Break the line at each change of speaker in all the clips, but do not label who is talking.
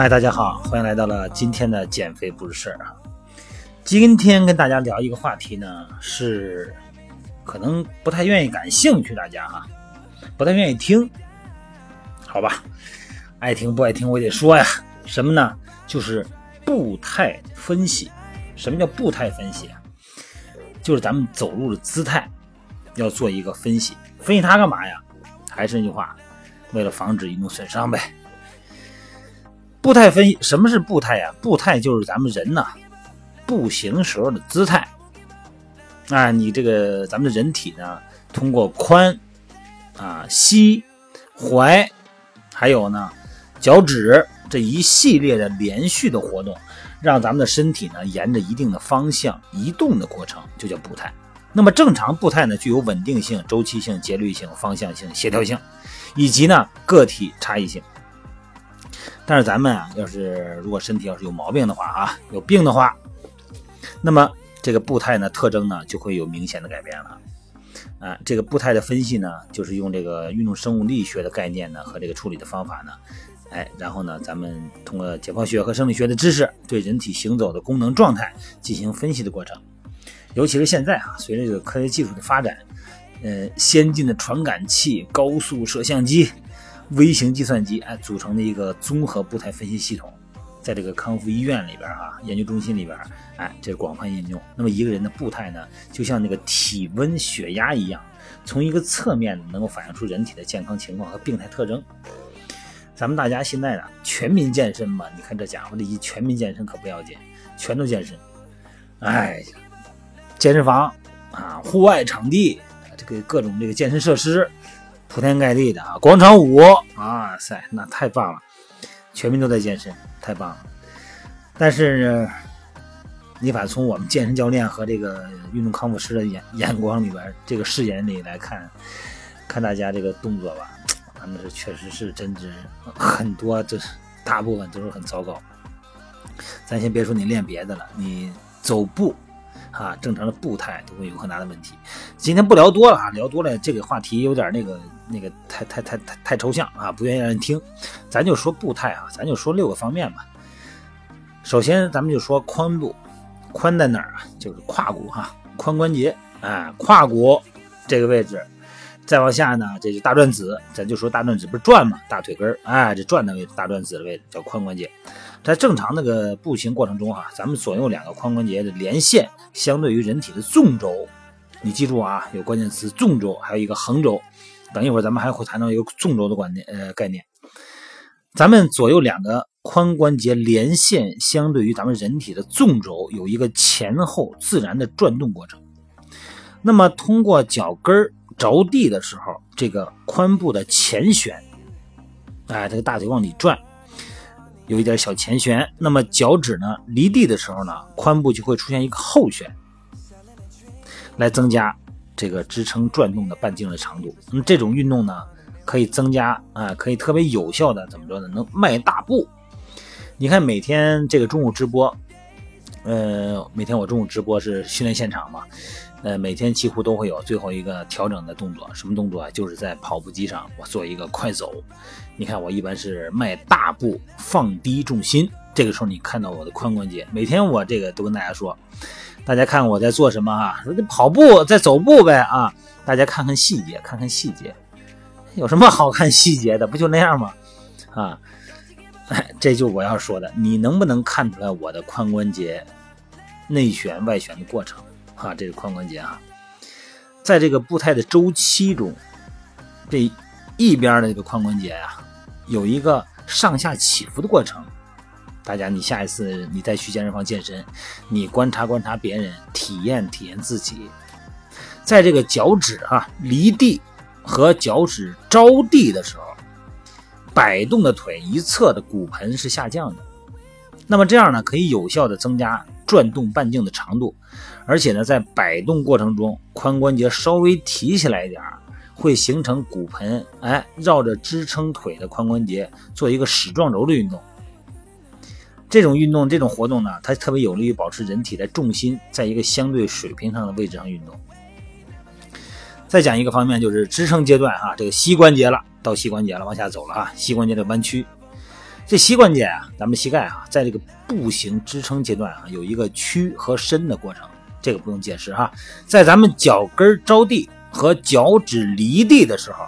嗨，大家好，欢迎来到了今天的减肥不是事儿啊。今天跟大家聊一个话题呢，是可能不太愿意感兴趣，大家哈，不太愿意听，好吧？爱听不爱听我也得说呀。什么呢？就是步态分析。什么叫步态分析啊？就是咱们走路的姿态要做一个分析。分析它干嘛呀？还是那句话，为了防止运动损伤呗。步态分析，什么是步态呀？步态就是咱们人呐步行时候的姿态。啊，你这个咱们的人体呢，通过髋啊、膝、踝，还有呢脚趾这一系列的连续的活动，让咱们的身体呢沿着一定的方向移动的过程，就叫步态。那么正常步态呢，具有稳定性、周期性、节律性、方向性、协调性，以及呢个体差异性。但是咱们啊，要是如果身体要是有毛病的话啊，有病的话，那么这个步态呢特征呢就会有明显的改变了。啊，这个步态的分析呢，就是用这个运动生物力学的概念呢和这个处理的方法呢，哎，然后呢，咱们通过解剖学和生理学的知识，对人体行走的功能状态进行分析的过程。尤其是现在啊，随着这个科学技术的发展，呃，先进的传感器、高速摄像机、微型计算机，哎，组成的一个综合步态分析系统，在这个康复医院里边啊、研究中心里边，哎，这广泛应用。那么一个人的步态呢，就像那个体温、血压一样，从一个侧面能够反映出人体的健康情况和病态特征。咱们大家现在呢，全民健身嘛，你看这家伙这一全民健身可不要紧，全都健身。哎呀，健身房啊，户外场地，这个各种这个健身设施，铺天盖地的啊，广场舞啊塞，那太棒了，全民都在健身，太棒了。但是呢，你把从我们健身教练和这个运动康复师的眼眼光里边，这个视野里来看，看大家这个动作吧，反正是确实是真是很多，这是大部分都是很糟糕。咱先别说你练别的了，你走步啊，正常的步态都会有很大的问题。今天不聊多了啊，聊多了这个话题有点那个那个太太太太太抽象啊，不愿意让人听。咱就说步态啊，咱就说六个方面吧。首先，咱们就说髋部，髋在哪儿啊？就是胯骨哈，髋关节啊，胯骨这个位置。再往下呢，这是大转子，咱就说大转子不是转嘛，大腿根儿，哎，这转的位置，大转子的位置叫髋关节。在正常那个步行过程中哈、咱们左右两个髋关节的连线，相对于人体的纵轴，你记住啊，有关键词纵轴，还有一个横轴。等一会儿咱们还会谈到一个纵轴的观念，呃，概念。咱们左右两个髋关节连线，相对于咱们人体的纵轴有一个前后自然的转动过程。那么通过脚跟着地的时候，这个髋部的前旋，哎，这个大腿往里转，有一点小前旋。那么脚趾呢离地的时候呢，髋部就会出现一个后旋，来增加这个支撑转动的半径的长度。那么这种运动呢，可以增加啊，可以特别有效的怎么着呢？能迈大步。你看每天这个中午直播，呃，每天我中午直播是训练现场嘛。呃，每天几乎都会有最后一个调整的动作，什么动作啊？就是在跑步机上我做一个快走。你看我一般是迈大步，放低重心。这个时候你看到我的髋关节，每天我这个都跟大家说，大家看我在做什么啊？说这跑步在走步呗啊！大家看看细节，看看细节，有什么好看细节的？不就那样吗？啊，这就我要说的，你能不能看出来我的髋关节内旋外旋的过程？啊，这是髋关节啊，在这个步态的周期中，这一边的这个髋关节呀、有一个上下起伏的过程。大家，你下一次你再去健身房健身，你观察观察别人，体验体验自己，在这个脚趾啊离地和脚趾着地的时候，摆动的腿一侧的骨盆是下降的。那么这样呢，可以有效的增加转动半径的长度，而且呢，在摆动过程中，髋关节稍微提起来一点儿，会形成骨盆，哎，绕着支撑腿的髋关节做一个矢状轴的运动。这种运动，这种活动呢，它特别有利于保持人体的重心在一个相对水平上的位置上运动。再讲一个方面，就是支撑阶段啊，这个膝关节了，到膝关节了，往下走了啊，膝关节的弯曲。这膝关节啊，咱们膝盖啊，在这个步行支撑阶段啊，有一个屈和伸的过程，这个不用解释哈。在咱们脚跟着地和脚趾离地的时候，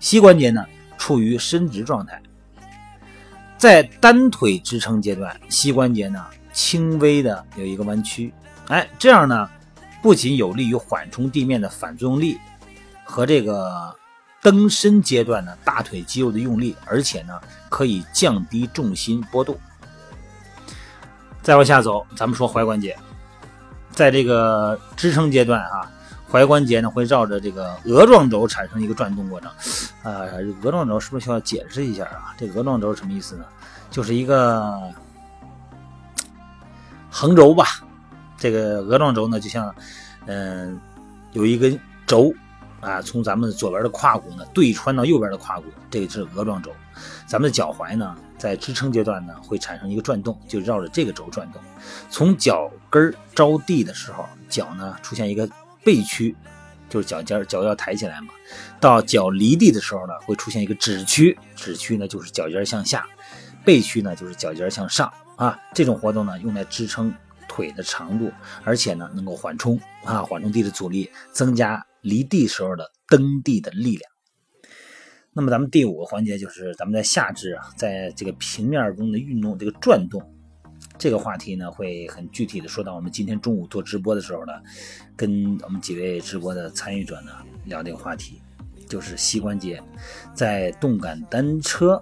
膝关节呢处于伸直状态。在单腿支撑阶段，膝关节呢轻微的有一个弯曲，哎，这样呢不仅有利于缓冲地面的反作用力和这个。蹬伸阶段呢，大腿肌肉的用力，而且呢可以降低重心波动。再往下走，咱们说踝关节，在这个支撑阶段啊，踝关节呢会绕着这个额状轴产生一个转动过程。啊，额状轴是不是需要解释一下啊？这额状轴什么意思呢？就是一个横轴吧。这个额状轴呢，就像嗯有一根轴。啊，从咱们左边的胯骨呢对穿到右边的胯骨，这个是额状轴。咱们的脚踝呢，在支撑阶段呢会产生一个转动，就绕着这个轴转动。从脚跟着地的时候，脚呢出现一个背屈，就是脚尖脚要抬起来嘛。到脚离地的时候呢，会出现一个指屈，指屈呢就是脚尖向下，背屈呢就是脚尖向上啊。这种活动呢用来支撑腿的长度，而且呢能够缓冲啊，缓冲地的阻力，增加。离地时候的蹬地的力量。那么咱们第五个环节就是咱们在下肢啊，在这个平面中的运动，这个转动，这个话题呢会很具体的说到我们今天中午做直播的时候呢，跟我们几位直播的参与者呢聊这个话题，就是膝关节在动感单车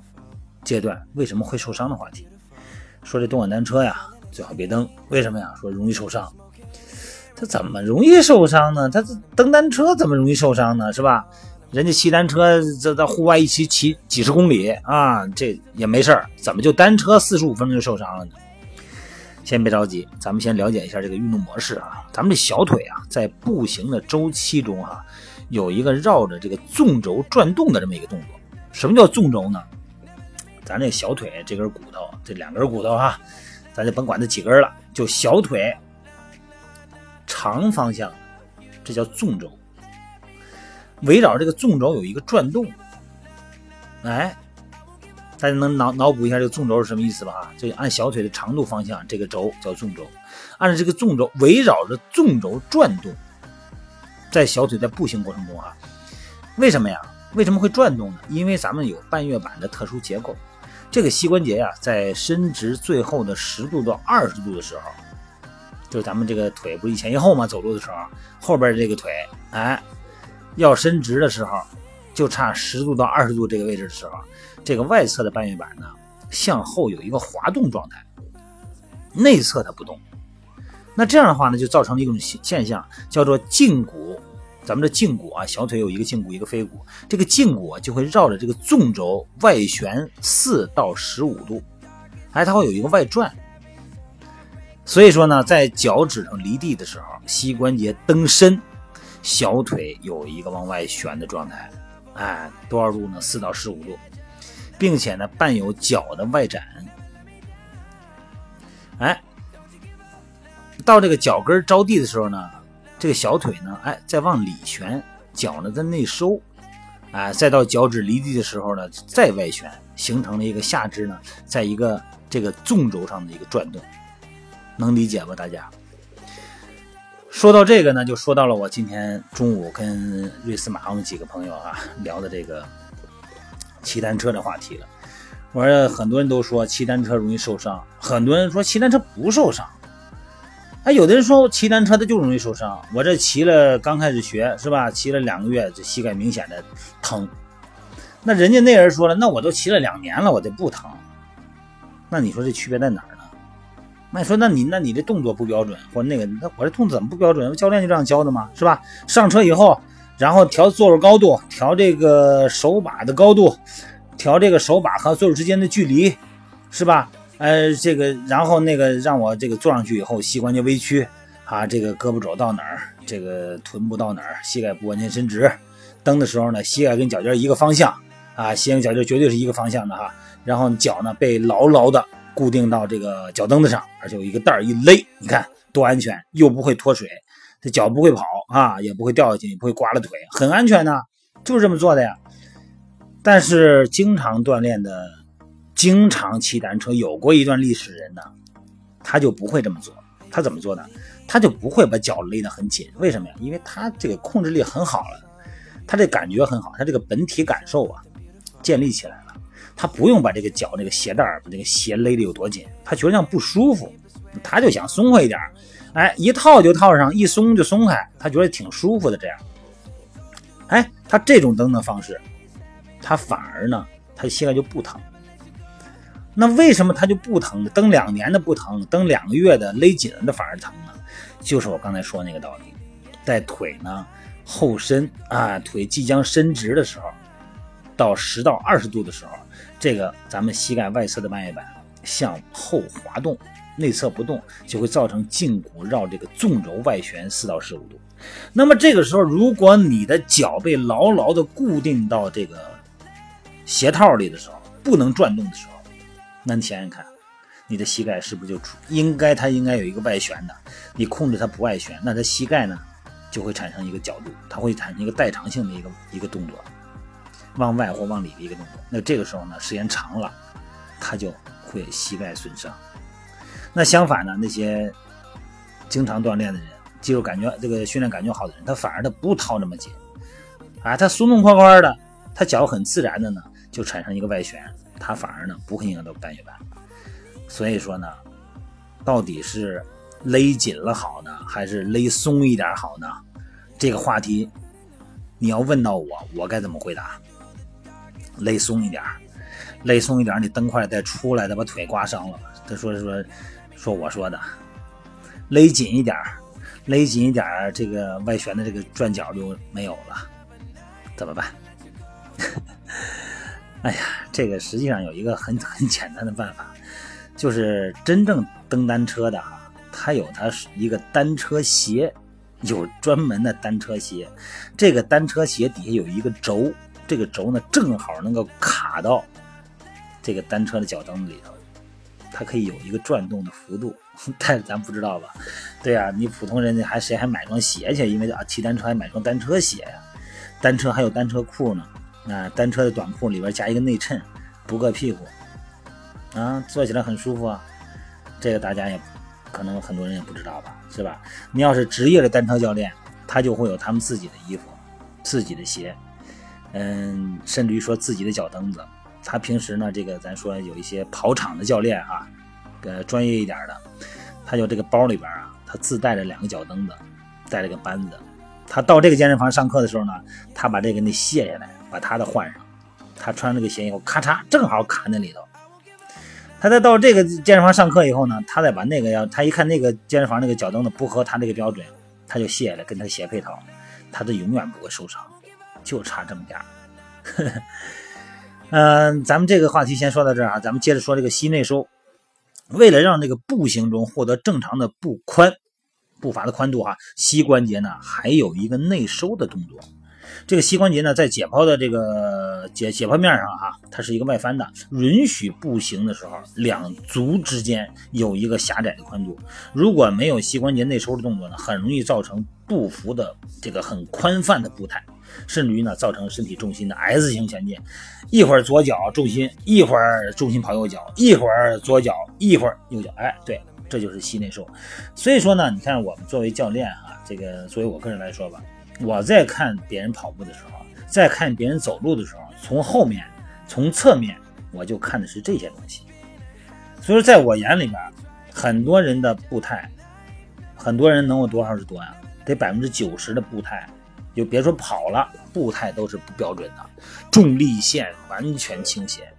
阶段为什么会受伤的话题。说这动感单车呀，最好别蹬，为什么呀？说容易受伤。他怎么容易受伤呢？他蹬单车怎么容易受伤呢？是吧？人家骑单车在在户外一骑骑几十公里啊，这也没事儿，怎么就单车四十五分钟就受伤了呢？先别着急，咱们先了解一下这个运动模式啊。咱们这小腿啊，在步行的周期中啊，有一个绕着这个纵轴转动的这么一个动作。什么叫纵轴呢？咱这小腿这根骨头，这两根骨头哈，咱就甭管它几根了，就小腿。长方向，这叫纵轴。围绕这个纵轴有一个转动，哎，大家能脑脑补一下这个纵轴是什么意思吧？哈，这按小腿的长度方向，这个轴叫纵轴。按照这个纵轴围绕着纵轴转动，在小腿在步行过程中啊，为什么呀？为什么会转动呢？因为咱们有半月板的特殊结构，这个膝关节呀，在伸直最后的十度到二十度的时候。就是咱们这个腿不是一前一后吗？走路的时候，后边这个腿，哎，要伸直的时候，就差十度到二十度这个位置的时候，这个外侧的半月板呢，向后有一个滑动状态，内侧它不动。那这样的话呢，就造成了一种现象，叫做胫骨。咱们的胫骨啊，小腿有一个胫骨，一个腓骨，这个胫骨就会绕着这个纵轴外旋四到十五度，哎，它会有一个外转。所以说呢，在脚趾头离地的时候，膝关节蹬伸，小腿有一个往外旋的状态，哎，多少度呢？四到十五度，并且呢，伴有脚的外展，哎，到这个脚跟着地的时候呢，这个小腿呢，哎，再往里旋，脚呢在内收，哎，再到脚趾离地的时候呢，再外旋，形成了一个下肢呢，在一个这个纵轴上的一个转动。能理解吧，大家？说到这个呢，就说到了我今天中午跟瑞斯马我们几个朋友啊聊的这个骑单车的话题了。我说很多人都说骑单车容易受伤，很多人说骑单车不受伤。哎，有的人说骑单车他就容易受伤。我这骑了刚开始学是吧？骑了两个月，这膝盖明显的疼。那人家那人说了，那我都骑了两年了，我就不疼。那你说这区别在哪？那你说，那你那你这动作不标准，或者那个，那我这动作怎么不标准？教练就这样教的嘛？是吧？上车以后，然后调座位高度，调这个手把的高度，调这个手把和座位之间的距离，是吧？呃，这个，然后那个让我这个坐上去以后，膝关节微屈，啊，这个胳膊肘到哪儿，这个臀部到哪儿，膝盖不完全伸直，蹬的时候呢，膝盖跟脚尖一个方向，啊，膝盖脚尖绝对是一个方向的哈，然后脚呢被牢牢的。固定到这个脚蹬子上，而且有一个带儿一勒，你看多安全，又不会脱水，这脚不会跑啊，也不会掉下去，也不会刮了腿，很安全的，就是这么做的呀。但是经常锻炼的、经常骑单车、有过一段历史人呢，他就不会这么做。他怎么做呢？他就不会把脚勒得很紧。为什么呀？因为他这个控制力很好了，他这感觉很好，他这个本体感受啊建立起来。他不用把这个脚这个鞋带把这个鞋勒得有多紧，他觉得这样不舒服，他就想松快一点。哎，一套就套上，一松就松开，他觉得挺舒服的。这样，哎，他这种蹬的方式，他反而呢，他膝盖就不疼。那为什么他就不疼？蹬两年的不疼，蹬两个月的勒紧了的反而疼呢？就是我刚才说那个道理，在腿呢后伸啊，腿即将伸直的时候，到十到二十度的时候，这个咱们膝盖外侧的半月板向后滑动。内侧不动，就会造成胫骨绕这个纵轴外旋四到十五度。那么这个时候，如果你的脚被牢牢的固定到这个鞋套里的时候，不能转动的时候，那你想想看，你的膝盖是不是就出？应该它应该有一个外旋的，你控制它不外旋，那它膝盖呢就会产生一个角度，它会产生一个代偿性的一个一个动作，往外或往里的一个动作。那这个时候呢，时间长了，它就会膝盖损伤。那相反呢？那些经常锻炼的人，肌肉感觉这个训练感觉好的人，他反而他不套那么紧，啊，他松松快快的，他脚很自然的呢，就产生一个外旋，他反而呢不会影响到半月板。所以说呢，到底是勒紧了好呢，还是勒松一点好呢？这个话题你要问到我，我该怎么回答？勒松一点，勒松一点，你蹬快再出来，再把腿刮伤了。他说说。说我说的，勒紧一点勒紧一点这个外旋的这个转角就没有了，怎么办？哎呀，这个实际上有一个很很简单的办法，就是真正蹬单车的哈，它有它一个单车鞋，有专门的单车鞋，这个单车鞋底下有一个轴，这个轴呢正好能够卡到这个单车的脚蹬子里头。它可以有一个转动的幅度，但是咱不知道吧？对呀，你普通人家还谁还买双鞋去？因为啊，骑单车还买双单车鞋呀。单车还有单车裤呢，啊，单车的短裤里边加一个内衬，不硌屁股，啊，坐起来很舒服啊。这个大家也可能很多人也不知道吧？是吧？你要是职业的单车教练，他就会有他们自己的衣服、自己的鞋，嗯，甚至于说自己的脚蹬子。他平时呢，这个咱说有一些跑场的教练啊，呃，专业一点的，他就这个包里边啊，他自带着两个脚蹬子，带了个扳子。他到这个健身房上课的时候呢，他把这个那卸下来，把他的换上。他穿这个鞋以后，咔嚓，正好卡那里头。他再到这个健身房上课以后呢，他再把那个要，他一看那个健身房那个脚蹬子不合他那个标准，他就卸下来跟他鞋配套，他就永远不会受伤，就差这么点儿。嗯，咱们这个话题先说到这儿啊，咱们接着说这个膝内收。为了让这个步行中获得正常的步宽、步伐的宽度哈，膝关节呢还有一个内收的动作。这个膝关节呢在解剖的这个解解剖面上哈，它是一个外翻的，允许步行的时候两足之间有一个狭窄的宽度。如果没有膝关节内收的动作呢，很容易造成步幅的这个很宽泛的步态。甚至于呢，造成身体重心的 S 型前进，一会儿左脚重心，一会儿重心跑右脚，一会儿左脚，一会儿右脚。哎，对，这就是膝内收。所以说呢，你看我们作为教练啊，这个作为我个人来说吧，我在看别人跑步的时候，在看别人走路的时候，从后面，从侧面，我就看的是这些东西。所以说，在我眼里边，很多人的步态，很多人能有多少是多呀？得百分之九十的步态。就别说跑了，步态都是不标准的，重力线完全倾斜。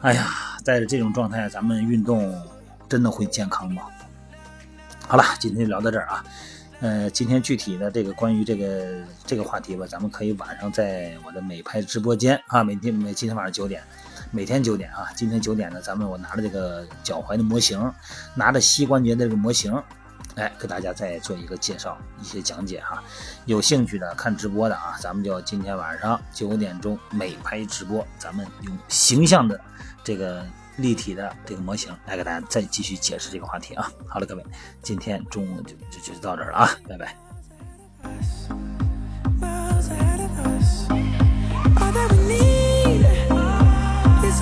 哎呀，在这种状态，咱们运动真的会健康吗？好了，今天就聊到这儿啊。呃，今天具体的这个关于这个这个话题吧，咱们可以晚上在我的美拍直播间啊，每天每今天晚上九点，每天九点啊，今天九点呢，咱们我拿着这个脚踝的模型，拿着膝关节的这个模型。来，给大家再做一个介绍，一些讲解哈。有兴趣的看直播的啊，咱们就今天晚上九点钟美拍直播，咱们用形象的这个立体的这个模型来给大家再继续解释这个话题啊。好了，各位，今天中午就就就到这儿了啊，拜拜。All that we need is